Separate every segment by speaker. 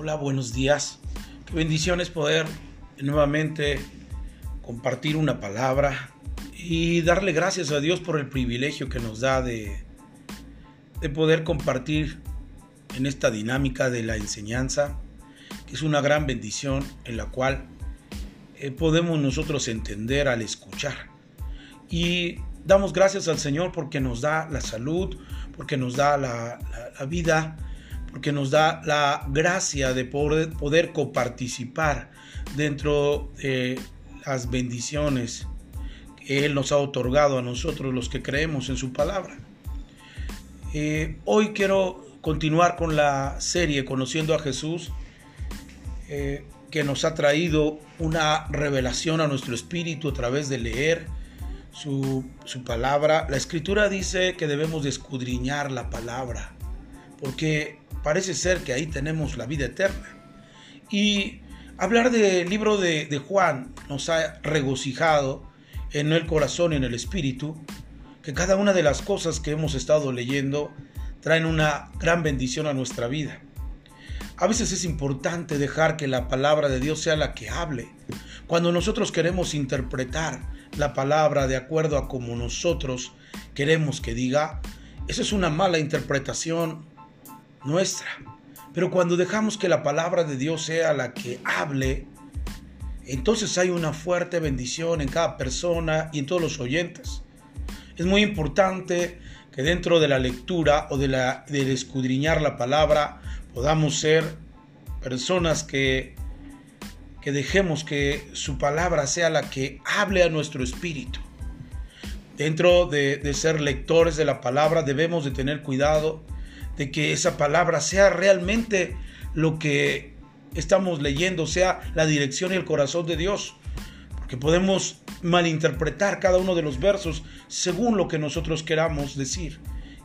Speaker 1: Hola, buenos días. Qué bendiciones poder nuevamente compartir una palabra y darle gracias a Dios por el privilegio que nos da de, de poder compartir en esta dinámica de la enseñanza, que es una gran bendición en la cual eh, podemos nosotros entender al escuchar. Y damos gracias al Señor porque nos da la salud, porque nos da la, la vida, porque nos da la gracia de poder, poder coparticipar dentro de las bendiciones que Él nos ha otorgado a nosotros los que creemos en su palabra. Eh, hoy quiero continuar con la serie Conociendo a Jesús, eh, que nos ha traído una revelación a nuestro espíritu a través de leer su, su palabra. La escritura dice que debemos de escudriñar la palabra, porque parece ser que ahí tenemos la vida eterna. Y hablar del libro de, de Juan nos ha regocijado en el corazón y en el espíritu, que cada una de las cosas que hemos estado leyendo traen una gran bendición a nuestra vida. A veces es importante dejar que la palabra de Dios sea la que hable. Cuando nosotros queremos interpretar la palabra de acuerdo a como nosotros queremos que diga, esa es una mala interpretación nuestra. Pero cuando dejamos que la palabra de Dios sea la que hable, entonces hay una fuerte bendición en cada persona y en todos los oyentes. Es muy importante que dentro de la lectura o de del escudriñar la palabra podamos ser personas que, que dejemos que su palabra sea la que hable a nuestro espíritu. Dentro de, de ser lectores de la palabra debemos de tener cuidado de que esa palabra sea realmente lo que estamos leyendo, sea la dirección y el corazón de Dios. Porque podemos malinterpretar cada uno de los versos según lo que nosotros queramos decir.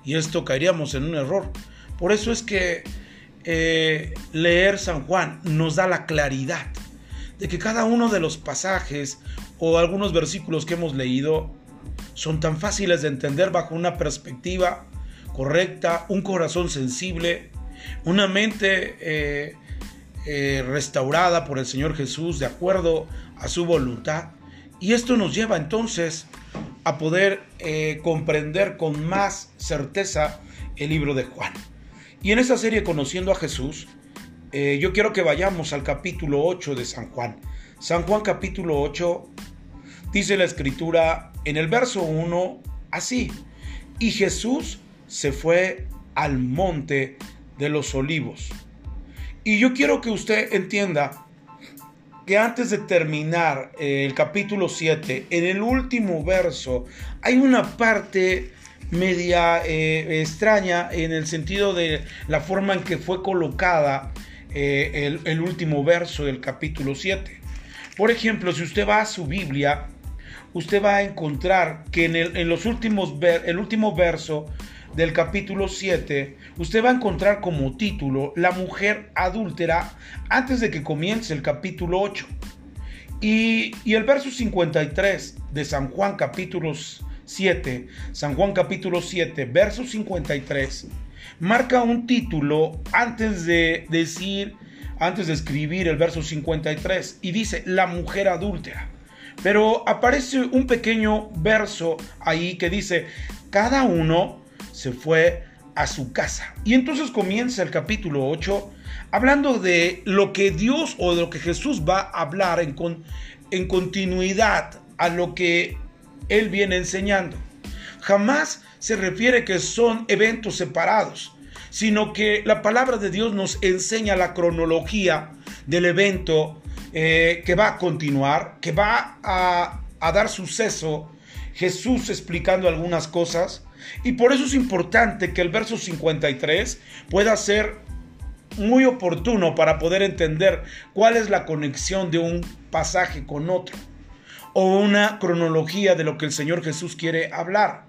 Speaker 1: Y esto caeríamos en un error. Por eso es que eh, leer San Juan nos da la claridad de que cada uno de los pasajes o algunos versículos que hemos leído son tan fáciles de entender bajo una perspectiva correcta, un corazón sensible, una mente eh, eh, restaurada por el Señor Jesús de acuerdo a su voluntad. Y esto nos lleva entonces a poder eh, comprender con más certeza el libro de Juan. Y en esta serie Conociendo a Jesús, yo quiero que vayamos al capítulo 8 de San Juan. San Juan capítulo 8 dice la escritura en el verso 1 así, y Jesús se fue al monte de los olivos. Y yo quiero que usted entienda que antes de terminar eh, el capítulo 7, en el último verso, hay una parte media eh, extraña en el sentido de la forma en que fue colocada eh, el, último verso del capítulo 7. Por ejemplo, si usted va a su Biblia, usted va a encontrar que en, el, en los últimos el último verso del capítulo 7, usted va a encontrar como título La mujer adúltera antes de que comience el capítulo 8. Y, el verso 53 de San Juan capítulo 7, San Juan capítulo 7, verso 53, marca un título antes de decir, antes de escribir el verso 53, y dice La mujer adúltera. Pero aparece un pequeño verso ahí que dice, cada uno se fue a su casa. Y entonces comienza el capítulo 8 hablando de lo que Dios o de lo que Jesús va a hablar en, en continuidad a lo que Él viene enseñando. Jamás se refiere que son eventos separados, sino que la palabra de Dios nos enseña la cronología del evento eh, que va a continuar, que va a, a dar suceso. Jesús explicando algunas cosas, y por eso es importante que el verso 53 pueda ser muy oportuno para poder entender cuál es la conexión de un pasaje con otro o una cronología de lo que el Señor Jesús quiere hablar.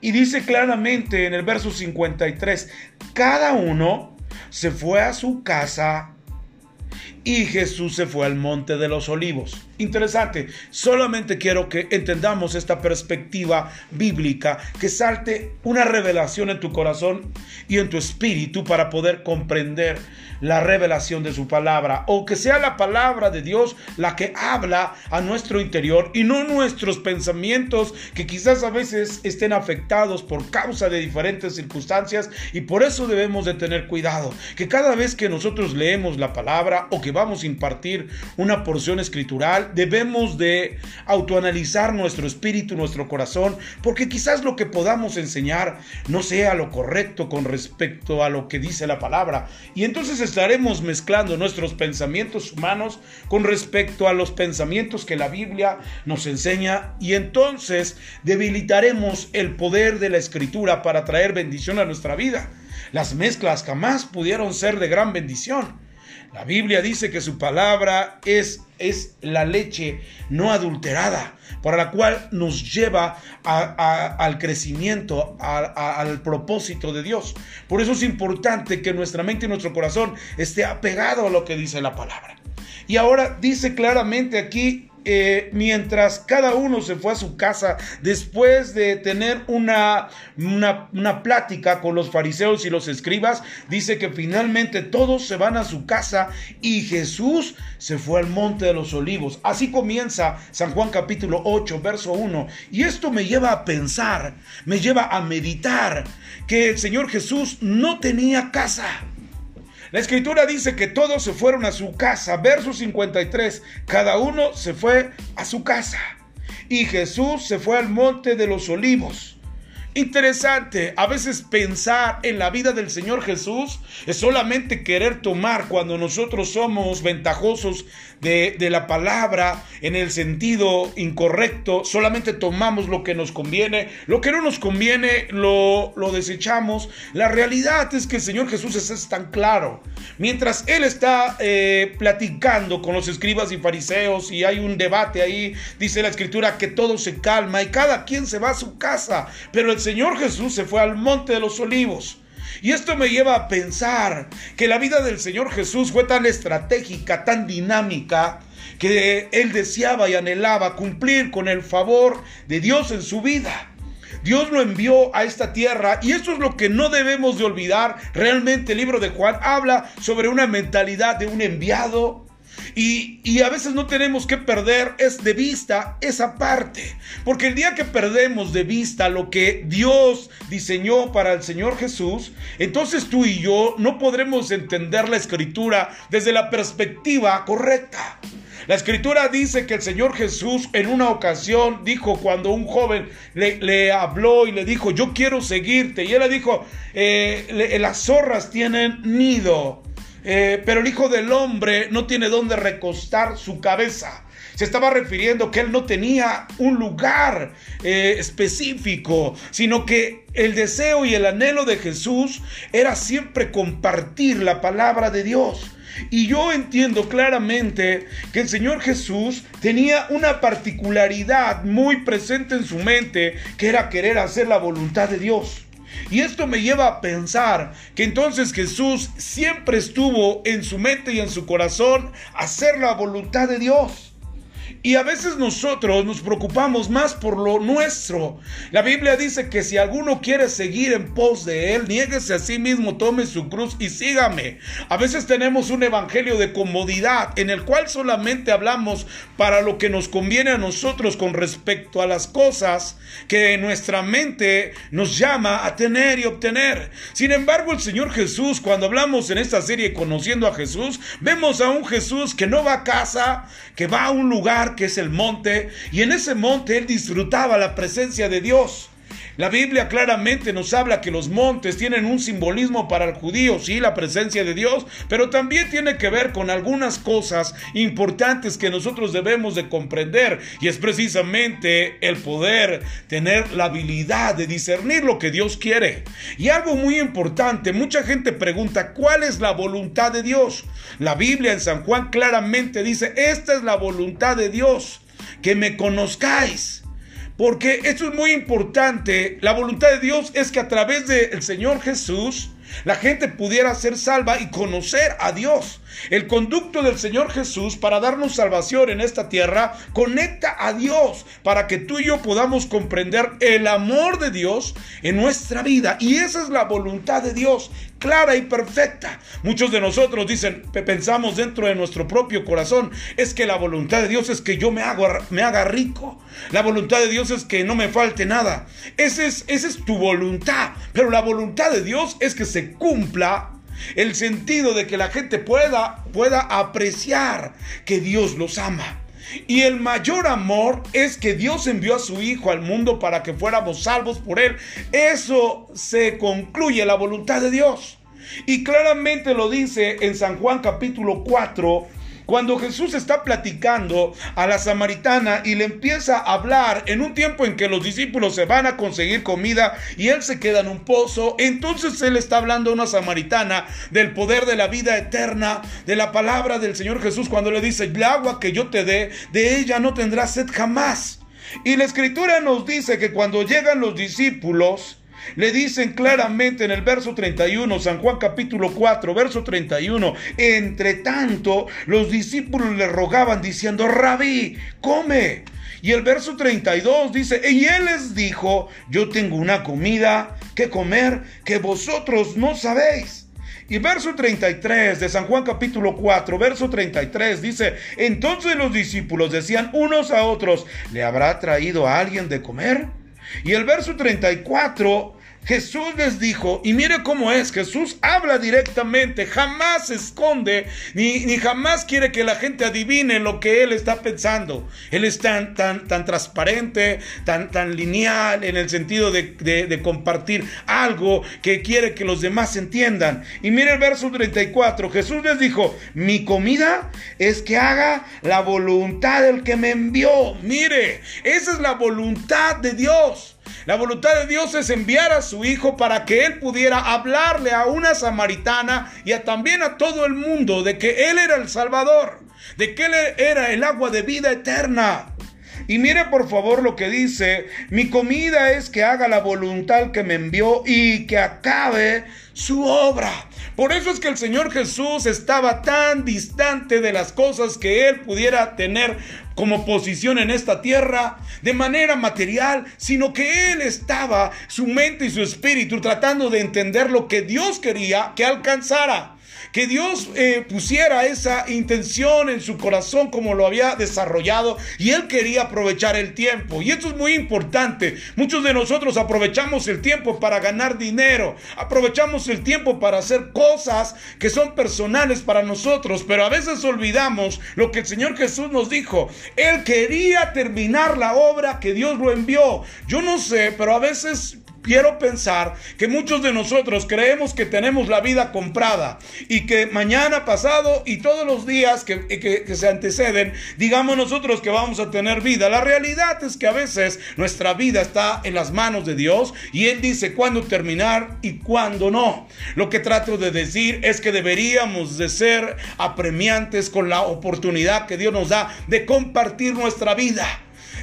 Speaker 1: Y dice claramente en el verso 53, cada uno se fue a su casa y Jesús se fue al monte de los olivos. Interesante, solamente quiero que entendamos esta perspectiva bíblica, que salte una revelación en tu corazón y en tu espíritu para poder comprender la revelación de su palabra, o que sea la palabra de Dios la que habla a nuestro interior y no nuestros pensamientos que quizás a veces estén afectados por causa de diferentes circunstancias y por eso debemos de tener cuidado, que cada vez que nosotros leemos la palabra o que vamos a impartir una porción escritural, debemos de autoanalizar nuestro espíritu, nuestro corazón, porque quizás lo que podamos enseñar no sea lo correcto con respecto a lo que dice la palabra. Y entonces estaremos mezclando nuestros pensamientos humanos con respecto a los pensamientos que la Biblia nos enseña y entonces debilitaremos el poder de la escritura para traer bendición a nuestra vida. Las mezclas jamás pudieron ser de gran bendición. La Biblia dice que su palabra es, es la leche no adulterada, para la cual nos lleva al crecimiento, al propósito de Dios. Por eso es importante que nuestra mente y nuestro corazón esté apegado a lo que dice la palabra. Y ahora dice claramente aquí eh, mientras cada uno se fue a su casa después de tener una, una, una, plática con los fariseos y los escribas, dice que finalmente todos se van a su casa y Jesús se fue al monte de los olivos. Así comienza San Juan capítulo 8, verso 1. Y esto me lleva a pensar, me lleva a meditar que el Señor Jesús no tenía casa. La escritura dice que todos se fueron a su casa. Verso 53. Cada uno se fue a su casa. Y Jesús se fue al monte de los olivos. Interesante, a veces pensar en la vida del Señor Jesús es solamente querer tomar cuando nosotros somos ventajosos de, la palabra en el sentido incorrecto, solamente tomamos lo que nos conviene, lo que no nos conviene lo, lo desechamos. La realidad es que el Señor Jesús es, tan claro. Mientras Él está eh, platicando con los escribas y fariseos y hay un debate ahí, dice la escritura que todo se calma y cada quien se va a su casa, pero el Señor Jesús se fue al monte de los olivos. Y esto me lleva a pensar que la vida del Señor Jesús fue tan estratégica, tan dinámica, que Él deseaba y anhelaba cumplir con el favor de Dios en su vida. Dios lo envió a esta tierra y eso es lo que no debemos de olvidar. Realmente el libro de Juan habla sobre una mentalidad de un enviado, y, a veces no tenemos que perder es de vista esa parte. Porque el día que perdemos de vista lo que Dios diseñó para el Señor Jesús, entonces tú y yo no podremos entender la escritura desde la perspectiva correcta. La escritura dice que el Señor Jesús en una ocasión dijo cuando un joven le, habló y le dijo, yo quiero seguirte. Y él le dijo, eh, las zorras tienen nido eh, pero el Hijo del Hombre no tiene dónde recostar su cabeza. Se estaba refiriendo que él no tenía un lugar eh, específico, sino que el deseo y el anhelo de Jesús era siempre compartir la palabra de Dios. Y yo entiendo claramente que el Señor Jesús tenía una particularidad muy presente en su mente, que era querer hacer la voluntad de Dios. Y esto me lleva a pensar que entonces Jesús siempre estuvo en su mente y en su corazón hacer la voluntad de Dios. Y a veces nosotros nos preocupamos más por lo nuestro. La Biblia dice que si alguno quiere seguir en pos de Él, niéguese a sí mismo, tome su cruz y sígame. A veces tenemos un evangelio de comodidad en el cual solamente hablamos para lo que nos conviene a nosotros con respecto a las cosas que nuestra mente nos llama a tener y obtener. Sin embargo, el Señor Jesús, cuando hablamos en esta serie conociendo a Jesús, vemos a un Jesús que no va a casa, que va a un lugar que es el monte, y en ese monte él disfrutaba la presencia de Dios. La Biblia claramente nos habla que los montes tienen un simbolismo para el judío, sí, la presencia de Dios, pero también tiene que ver con algunas cosas importantes que nosotros debemos de comprender y es precisamente el poder tener la habilidad de discernir lo que Dios quiere. Y algo muy importante, mucha gente pregunta, ¿cuál es la voluntad de Dios? La Biblia en San Juan claramente dice, esta es la voluntad de Dios, que me conozcáis porque esto es muy importante. La voluntad de Dios es que a través del Señor Jesús la gente pudiera ser salva y conocer a Dios. El conducto del Señor Jesús para darnos salvación en esta tierra conecta a Dios para que tú y yo podamos comprender el amor de Dios en nuestra vida. Y esa es la voluntad de Dios, clara y perfecta. Muchos de nosotros dicen, pensamos dentro de nuestro propio corazón, es que la voluntad de Dios es que yo me, haga, rico. La voluntad de Dios es que no me falte nada. Es, esa es tu voluntad. Pero la voluntad de Dios es que se cumpla el sentido de que la gente pueda, pueda apreciar que Dios los ama. Y el mayor amor es que Dios envió a su Hijo al mundo para que fuéramos salvos por Él. Eso se concluye la voluntad de Dios. Y claramente lo dice en San Juan capítulo 4, cuando Jesús está platicando a la samaritana y le empieza a hablar en un tiempo en que los discípulos se van a conseguir comida y él se queda en un pozo, entonces él está hablando a una samaritana del poder de la vida eterna, de la palabra del Señor Jesús cuando le dice, el agua que yo te dé, de ella no tendrás sed jamás. Y la escritura nos dice que cuando llegan los discípulos, le dicen claramente en el verso 31, San Juan capítulo 4, verso 31, entre tanto los discípulos le rogaban diciendo, rabí, come. Y el verso 32 dice, y él les dijo, yo tengo una comida que comer que vosotros no sabéis. Y verso 33 de San Juan capítulo 4, verso 33 dice, entonces los discípulos decían unos a otros, ¿le habrá traído a alguien de comer? Y el verso 34 Jesús les dijo, y mire cómo es, Jesús habla directamente, jamás se esconde, ni, ni, jamás quiere que la gente adivine lo que Él está pensando. Él es tan, tan, tan transparente, tan, tan lineal en el sentido de, de compartir algo que quiere que los demás entiendan. Y mire el verso 34, Jesús les dijo, mi comida es que haga la voluntad del que me envió. Mire, esa es la voluntad de Dios. La voluntad de Dios es enviar a su Hijo para que Él pudiera hablarle a una samaritana y también a todo el mundo de que Él era el Salvador, de que Él era el agua de vida eterna. Y mire por favor lo que dice, mi comida es que haga la voluntad que me envió y que acabe su obra. Por eso es que el Señor Jesús estaba tan distante de las cosas que Él pudiera tener como posición en esta tierra de manera material, sino que Él estaba, su mente y su espíritu, tratando de entender lo que Dios quería que alcanzara que Dios eh, pusiera esa intención en su corazón como lo había desarrollado y él quería aprovechar el tiempo. Y esto es muy importante. Muchos de nosotros aprovechamos el tiempo para ganar dinero, aprovechamos el tiempo para hacer cosas que son personales para nosotros, pero a veces olvidamos lo que el Señor Jesús nos dijo. Él quería terminar la obra que Dios lo envió. Yo no sé, pero a veces quiero pensar que muchos de nosotros creemos que tenemos la vida comprada y que mañana, pasado y todos los días que, que, se anteceden, digamos nosotros que vamos a tener vida. La realidad es que a veces nuestra vida está en las manos de Dios y Él dice cuándo terminar y cuándo no. Lo que trato de decir es que deberíamos de ser apremiantes con la oportunidad que Dios nos da de compartir nuestra vida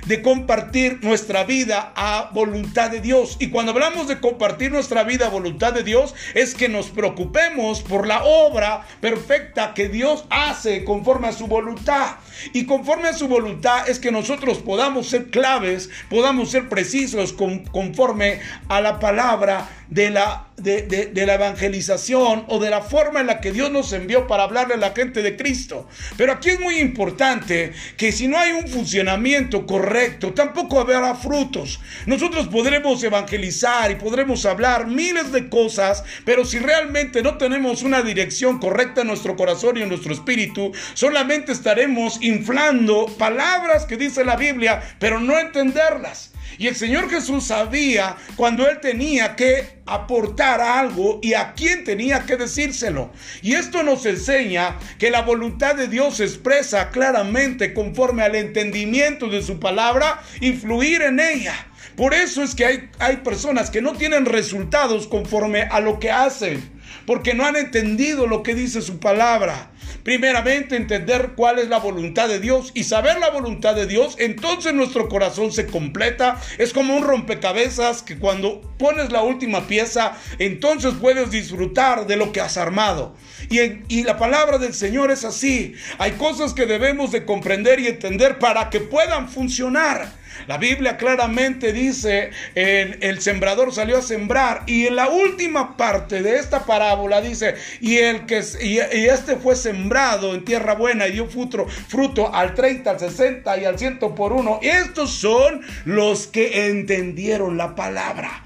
Speaker 1: de compartir nuestra vida a voluntad de Dios. Y cuando hablamos de compartir nuestra vida a voluntad de Dios, es que nos preocupemos por la obra perfecta que Dios hace conforme a su voluntad. Y conforme a su voluntad es que nosotros podamos ser claves, podamos ser precisos conforme a la palabra de la, de, la evangelización o de la forma en la que Dios nos envió para hablarle a la gente de Cristo. Pero aquí es muy importante que si no hay un funcionamiento correcto, tampoco habrá frutos. Nosotros podremos evangelizar y podremos hablar miles de cosas, pero si realmente no tenemos una dirección correcta en nuestro corazón y en nuestro espíritu, solamente estaremos inflando palabras que dice la Biblia, pero no entenderlas. Y el Señor Jesús sabía cuando Él tenía que aportar algo y a quién tenía que decírselo. Y esto nos enseña que la voluntad de Dios se expresa claramente conforme al entendimiento de su palabra y fluir en ella. Por eso es que hay, hay personas que no tienen resultados conforme a lo que hacen porque no han entendido lo que dice su palabra. Primeramente entender cuál es la voluntad de Dios y saber la voluntad de Dios, entonces nuestro corazón se completa. Es como un rompecabezas que cuando pones la última pieza, entonces puedes disfrutar de lo que has armado. Y, y la palabra del Señor es así. Hay cosas que debemos de comprender y entender para que puedan funcionar. La Biblia claramente dice, el, sembrador salió a sembrar y en la última parte de esta parábola dice, y, el que, y, este fue sembrado en tierra buena y dio fruto, fruto al 30, al 60 y al 100 por uno. Estos son los que entendieron la palabra.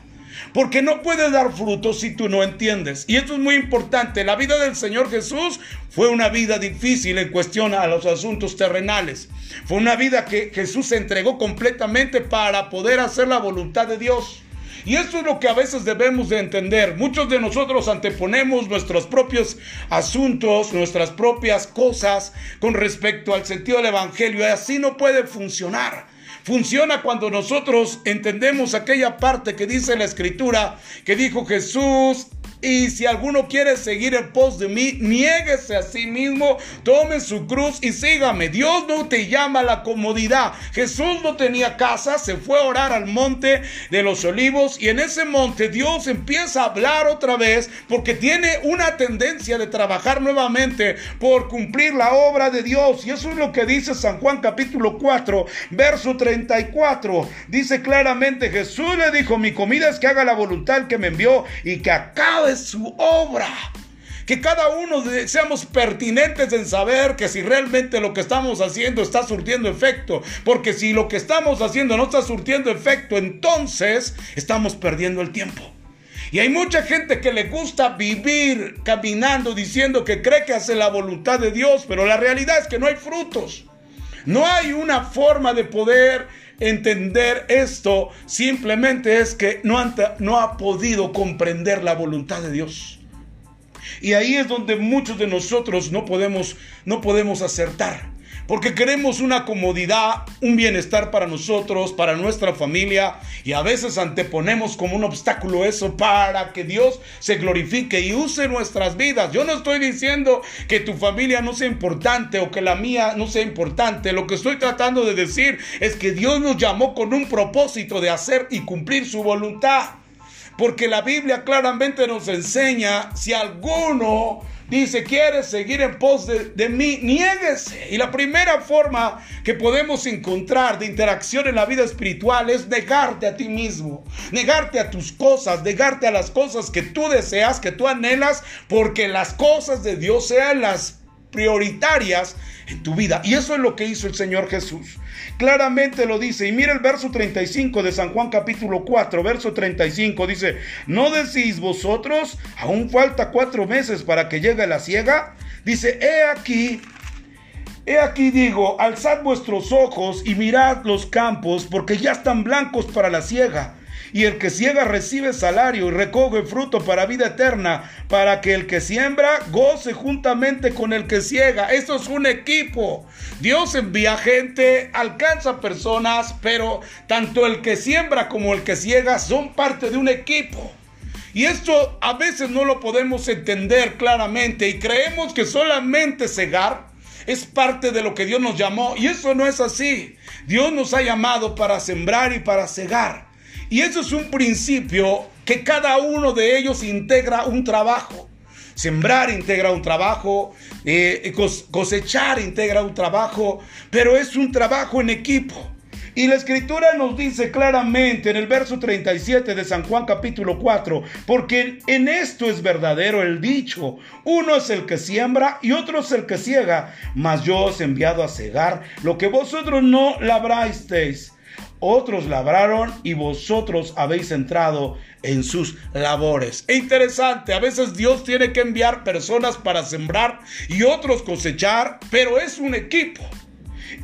Speaker 1: Porque no puede dar fruto si tú no entiendes. Y esto es muy importante. La vida del Señor Jesús fue una vida difícil en cuestión a los asuntos terrenales. Fue una vida que Jesús se entregó completamente para poder hacer la voluntad de Dios. Y esto es lo que a veces debemos de entender. Muchos de nosotros anteponemos nuestros propios asuntos, nuestras propias cosas con respecto al sentido del Evangelio. Y así no puede funcionar. Funciona cuando nosotros entendemos aquella parte que dice la escritura, que dijo Jesús y si alguno quiere seguir en pos de mí, niéguese a sí mismo, tome su cruz y sígame. Dios no te llama a la comodidad. Jesús no tenía casa, se fue a orar al monte de los olivos y en ese monte Dios empieza a hablar otra vez porque tiene una tendencia de trabajar nuevamente por cumplir la obra de Dios. Y eso es lo que dice San Juan capítulo 4, verso 34. Dice claramente, Jesús le dijo, mi comida es que haga la voluntad que me envió y que acabe su obra. Que cada uno seamos pertinentes en saber que si realmente lo que estamos haciendo está surtiendo efecto. Porque si lo que estamos haciendo no está surtiendo efecto, entonces estamos perdiendo el tiempo. Y hay mucha gente que le gusta vivir caminando diciendo que cree que hace la voluntad de Dios, pero la realidad es que no hay frutos. No hay una forma de poder entender esto simplemente es que no, ha podido comprender la voluntad de Dios. Y ahí es donde muchos de nosotros no podemos, no podemos acertar porque queremos una comodidad, un bienestar para nosotros, para nuestra familia, y a veces anteponemos como un obstáculo eso para que Dios se glorifique y use nuestras vidas. Yo no estoy diciendo que tu familia no sea importante o que la mía no sea importante, lo que estoy tratando de decir es que Dios nos llamó con un propósito de hacer y cumplir su voluntad. Porque la Biblia claramente nos enseña si alguno Dice, ¿quieres seguir en pos de, mí? Niéguese. Y la primera forma que podemos encontrar de interacción en la vida espiritual es negarte a ti mismo, negarte a tus cosas, negarte a las cosas que tú deseas, que tú anhelas, porque las cosas de Dios sean las prioritarias en tu vida. Y eso es lo que hizo el Señor Jesús. Claramente lo dice. Y mira el verso 35 de San Juan capítulo 4, verso 35. Dice, ¿no decís vosotros, aún falta cuatro meses para que llegue la ciega? Dice, he aquí, he aquí digo, alzad vuestros ojos y mirad los campos, porque ya están blancos para la ciega y el que ciega recibe salario y recoge fruto para vida eterna, para que el que siembra goce juntamente con el que ciega. Esto es un equipo. Dios envía gente, alcanza personas, pero tanto el que siembra como el que ciega son parte de un equipo. Y esto a veces no lo podemos entender claramente y creemos que solamente cegar es parte de lo que Dios nos llamó. Y eso no es así. Dios nos ha llamado para sembrar y para cegar. Y eso es un principio que cada uno de ellos integra un trabajo. Sembrar integra un trabajo, eh, cosechar integra un trabajo, pero es un trabajo en equipo. Y la escritura nos dice claramente en el verso 37 de San Juan capítulo 4, porque en esto es verdadero el dicho, uno es el que siembra y otro es el que ciega, mas yo os he enviado a cegar lo que vosotros no labrasteis otros labraron y vosotros habéis entrado en sus labores. Es interesante, a veces Dios tiene que enviar personas para sembrar y otros cosechar, pero es un equipo.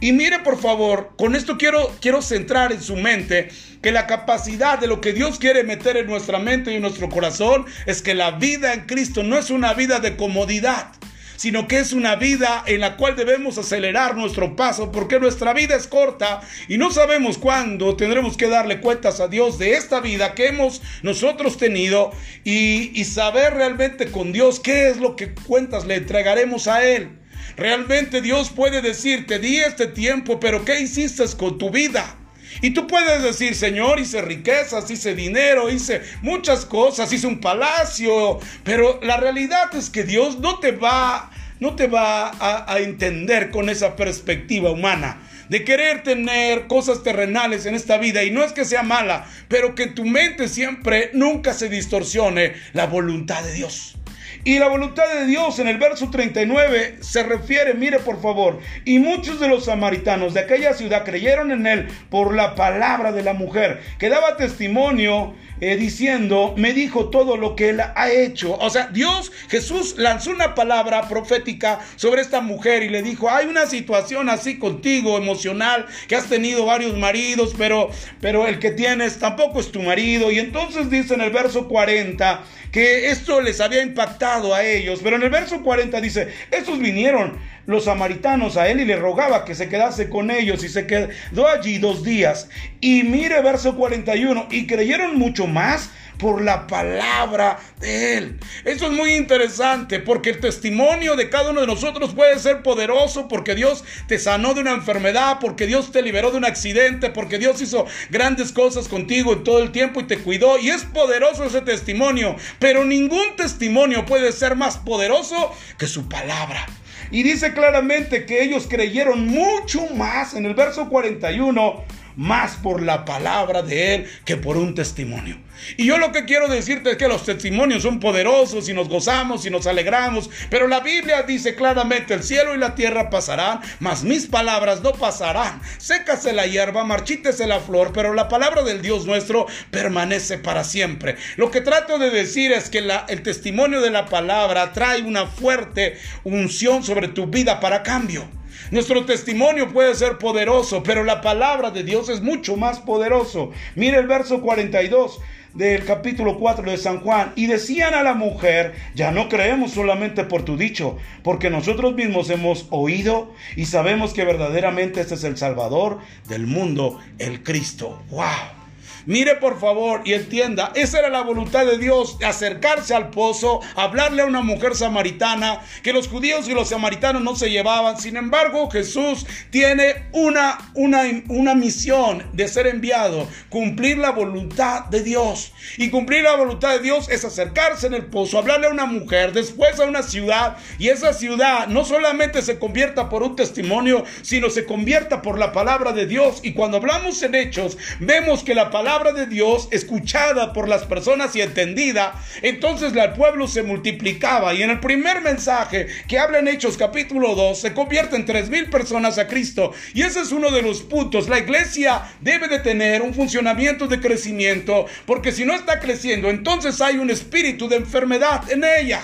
Speaker 1: Y mire por favor, con esto quiero, quiero centrar en su mente que la capacidad de lo que Dios quiere meter en nuestra mente y en nuestro corazón es que la vida en Cristo no es una vida de comodidad sino que es una vida en la cual debemos acelerar nuestro paso, porque nuestra vida es corta y no sabemos cuándo tendremos que darle cuentas a Dios de esta vida que hemos nosotros tenido y, y saber realmente con Dios qué es lo que cuentas le entregaremos a Él. Realmente Dios puede decirte, di este tiempo, pero ¿qué hiciste con tu vida? Y tú puedes decir, Señor, hice riquezas, hice dinero, hice muchas cosas, hice un palacio, pero la realidad es que Dios no te va, no te va a, a entender con esa perspectiva humana de querer tener cosas terrenales en esta vida y no es que sea mala, pero que tu mente siempre nunca se distorsione la voluntad de Dios. Y la voluntad de Dios en el verso 39 se refiere, mire por favor, y muchos de los samaritanos de aquella ciudad creyeron en él por la palabra de la mujer, que daba testimonio eh, diciendo, me dijo todo lo que él ha hecho. O sea, Dios, Jesús lanzó una palabra profética sobre esta mujer y le dijo, hay una situación así contigo emocional, que has tenido varios maridos, pero, pero el que tienes tampoco es tu marido. Y entonces dice en el verso 40, que esto les había impactado a ellos. Pero en el verso 40 dice, estos vinieron los samaritanos a él y le rogaba que se quedase con ellos y se quedó allí dos días. Y mire verso 41, y creyeron mucho más por la palabra de Él. Eso es muy interesante porque el testimonio de cada uno de nosotros puede ser poderoso porque Dios te sanó de una enfermedad, porque Dios te liberó de un accidente, porque Dios hizo grandes cosas contigo en todo el tiempo y te cuidó. Y es poderoso ese testimonio, pero ningún testimonio puede ser más poderoso que su palabra. Y dice claramente que ellos creyeron mucho más en el verso 41 más por la palabra de Él que por un testimonio. Y yo lo que quiero decirte es que los testimonios son poderosos y nos gozamos y nos alegramos, pero la Biblia dice claramente, el cielo y la tierra pasarán, mas mis palabras no pasarán. Sécase la hierba, marchítese la flor, pero la palabra del Dios nuestro permanece para siempre. Lo que trato de decir es que el testimonio de la palabra trae una fuerte unción sobre tu vida para cambio. Nuestro testimonio puede ser poderoso, pero la palabra de Dios es mucho más poderoso. Mire el verso 42 del capítulo 4 de San Juan, y decían a la mujer, ya no creemos solamente por tu dicho, porque nosotros mismos hemos oído y sabemos que verdaderamente este es el Salvador del mundo, el Cristo. ¡Wow! Mire por favor y entienda, esa era la voluntad de Dios, acercarse al pozo, hablarle a una mujer samaritana, que los judíos y los samaritanos no se llevaban. Sin embargo, Jesús tiene una, una, una misión de ser enviado, cumplir la voluntad de Dios. Y cumplir la voluntad de Dios es acercarse en el pozo, hablarle a una mujer, después a una ciudad, y esa ciudad no solamente se convierta por un testimonio, sino se convierta por la palabra de Dios. Y cuando hablamos en hechos, vemos que la palabra de Dios escuchada por las personas y entendida, entonces el pueblo se multiplicaba. Y en el primer mensaje que habla en Hechos capítulo 2, se convierten tres mil personas a Cristo. Y ese es uno de los puntos. La iglesia debe de tener un funcionamiento de crecimiento, porque si no está creciendo, entonces hay un espíritu de enfermedad en ella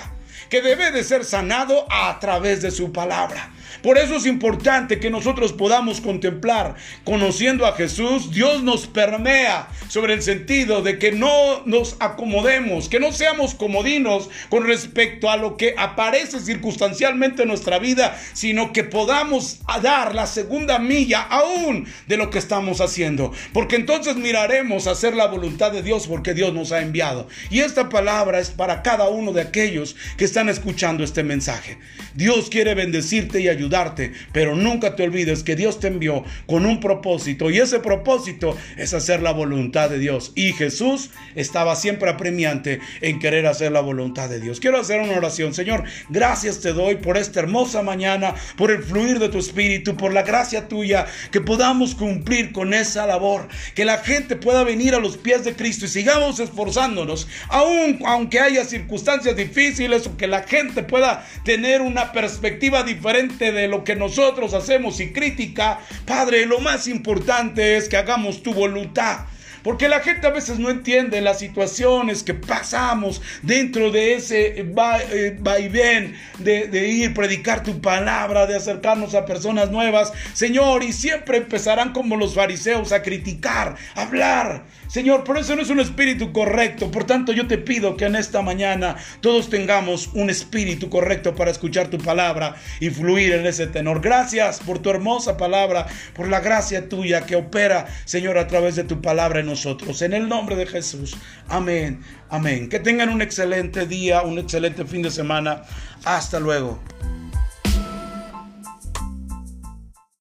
Speaker 1: que debe de ser sanado a través de su palabra. Por eso es importante que nosotros podamos contemplar, conociendo a Jesús, Dios nos permea sobre el sentido de que no nos acomodemos, que no seamos comodinos con respecto a lo que aparece circunstancialmente en nuestra vida, sino que podamos dar la segunda milla aún de lo que estamos haciendo. Porque entonces miraremos hacer la voluntad de Dios porque Dios nos ha enviado. Y esta palabra es para cada uno de aquellos que están escuchando este mensaje. Dios quiere bendecirte y ayudarte pero nunca te olvides que Dios te envió con un propósito y ese propósito es hacer la voluntad de Dios. Y Jesús estaba siempre apremiante en querer hacer la voluntad de Dios. Quiero hacer una oración. Señor, gracias te doy por esta hermosa mañana, por el fluir de tu espíritu, por la gracia tuya, que podamos cumplir con esa labor, que la gente pueda venir a los pies de Cristo y sigamos esforzándonos, aun aunque haya circunstancias difíciles o que la gente pueda tener una perspectiva diferente de lo que nosotros hacemos y crítica, Padre, lo más importante es que hagamos tu voluntad. porque la gente a veces no entiende las situaciones que pasamos dentro de ese eh, vaivén de, de ir, predicar tu palabra, de acercarnos a personas nuevas, Señor, y siempre empezarán como los fariseos a criticar, a hablar. Señor, por eso no es un espíritu correcto. Por tanto, yo te pido que en esta mañana todos tengamos un espíritu correcto para escuchar tu palabra y fluir en ese tenor. Gracias por tu hermosa palabra, por la gracia tuya que opera, Señor, a través de tu palabra en nosotros. En el nombre de Jesús. Amén. Amén. Que tengan un excelente día, un excelente fin de semana. Hasta luego.